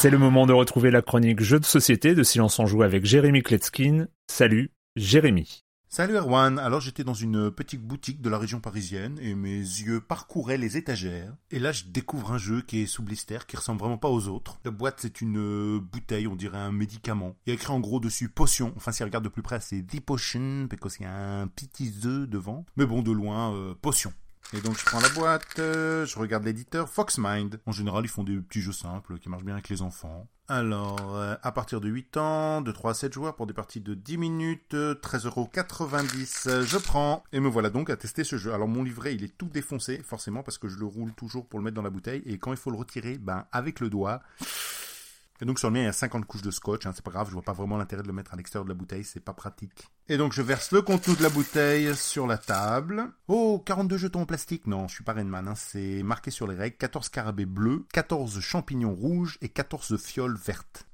C'est le moment de retrouver la chronique Jeux de société de Silence en Joue avec Jérémy Kletskin. Salut, Jérémy. Salut Erwan, alors j'étais dans une petite boutique de la région parisienne et mes yeux parcouraient les étagères. Et là je découvre un jeu qui est sous blister, qui ressemble vraiment pas aux autres. La boîte c'est une euh, bouteille, on dirait un médicament. Il y a écrit en gros dessus potion. Enfin si on regarde de plus près c'est The Potion, parce qu'il y a un petit œuf devant. Mais bon de loin, euh, potion. Et donc je prends la boîte, euh, je regarde l'éditeur Foxmind. En général, ils font des petits jeux simples qui marchent bien avec les enfants. Alors, euh, à partir de 8 ans, de 3 à 7 joueurs pour des parties de 10 minutes, 13,90€, je prends. Et me voilà donc à tester ce jeu. Alors mon livret, il est tout défoncé, forcément, parce que je le roule toujours pour le mettre dans la bouteille. Et quand il faut le retirer, ben avec le doigt... Et donc sur le mien, il y a 50 couches de scotch, hein, c'est pas grave, je vois pas vraiment l'intérêt de le mettre à l'extérieur de la bouteille, c'est pas pratique. Et donc je verse le contenu de la bouteille sur la table. Oh, 42 jetons en plastique Non, je suis pas Rainman, hein, c'est marqué sur les règles, 14 carabées bleus, 14 champignons rouges et 14 fioles vertes.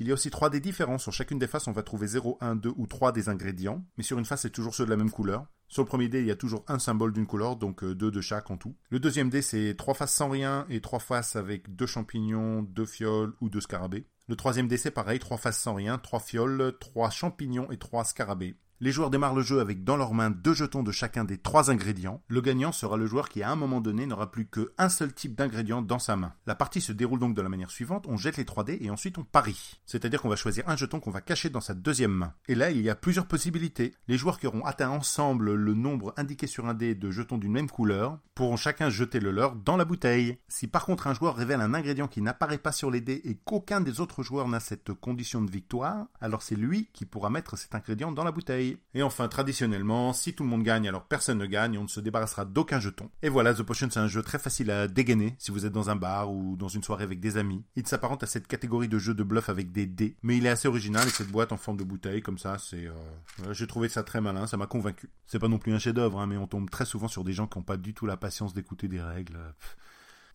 Il y a aussi 3 dés différents. Sur chacune des faces, on va trouver 0, 1, 2 ou 3 des ingrédients. Mais sur une face, c'est toujours ceux de la même couleur. Sur le premier dé, il y a toujours un symbole d'une couleur, donc 2 de chaque en tout. Le deuxième dé, c'est 3 faces sans rien et 3 faces avec 2 champignons, 2 fioles ou 2 scarabées. Le troisième dé, c'est pareil, 3 faces sans rien, 3 fioles, 3 champignons et 3 scarabées. Les joueurs démarrent le jeu avec dans leurs mains deux jetons de chacun des trois ingrédients. Le gagnant sera le joueur qui à un moment donné n'aura plus qu'un seul type d'ingrédient dans sa main. La partie se déroule donc de la manière suivante, on jette les 3 dés et ensuite on parie. C'est-à-dire qu'on va choisir un jeton qu'on va cacher dans sa deuxième main. Et là, il y a plusieurs possibilités. Les joueurs qui auront atteint ensemble le nombre indiqué sur un dé de jetons d'une même couleur pourront chacun jeter le leur dans la bouteille. Si par contre un joueur révèle un ingrédient qui n'apparaît pas sur les dés et qu'aucun des autres joueurs n'a cette condition de victoire, alors c'est lui qui pourra mettre cet ingrédient dans la bouteille. Et enfin, traditionnellement, si tout le monde gagne, alors personne ne gagne, on ne se débarrassera d'aucun jeton. Et voilà, The Potion, c'est un jeu très facile à dégainer si vous êtes dans un bar ou dans une soirée avec des amis. Il s'apparente à cette catégorie de jeu de bluff avec des dés, mais il est assez original et cette boîte en forme de bouteille, comme ça, c'est... Euh... J'ai trouvé ça très malin, ça m'a convaincu. C'est pas non plus un chef-d'œuvre, hein, mais on tombe très souvent sur des gens qui n'ont pas du tout la patience d'écouter des règles.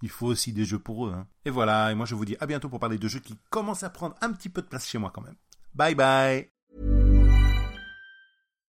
il faut aussi des jeux pour eux. Hein. Et voilà, et moi je vous dis à bientôt pour parler de jeux qui commencent à prendre un petit peu de place chez moi quand même. Bye bye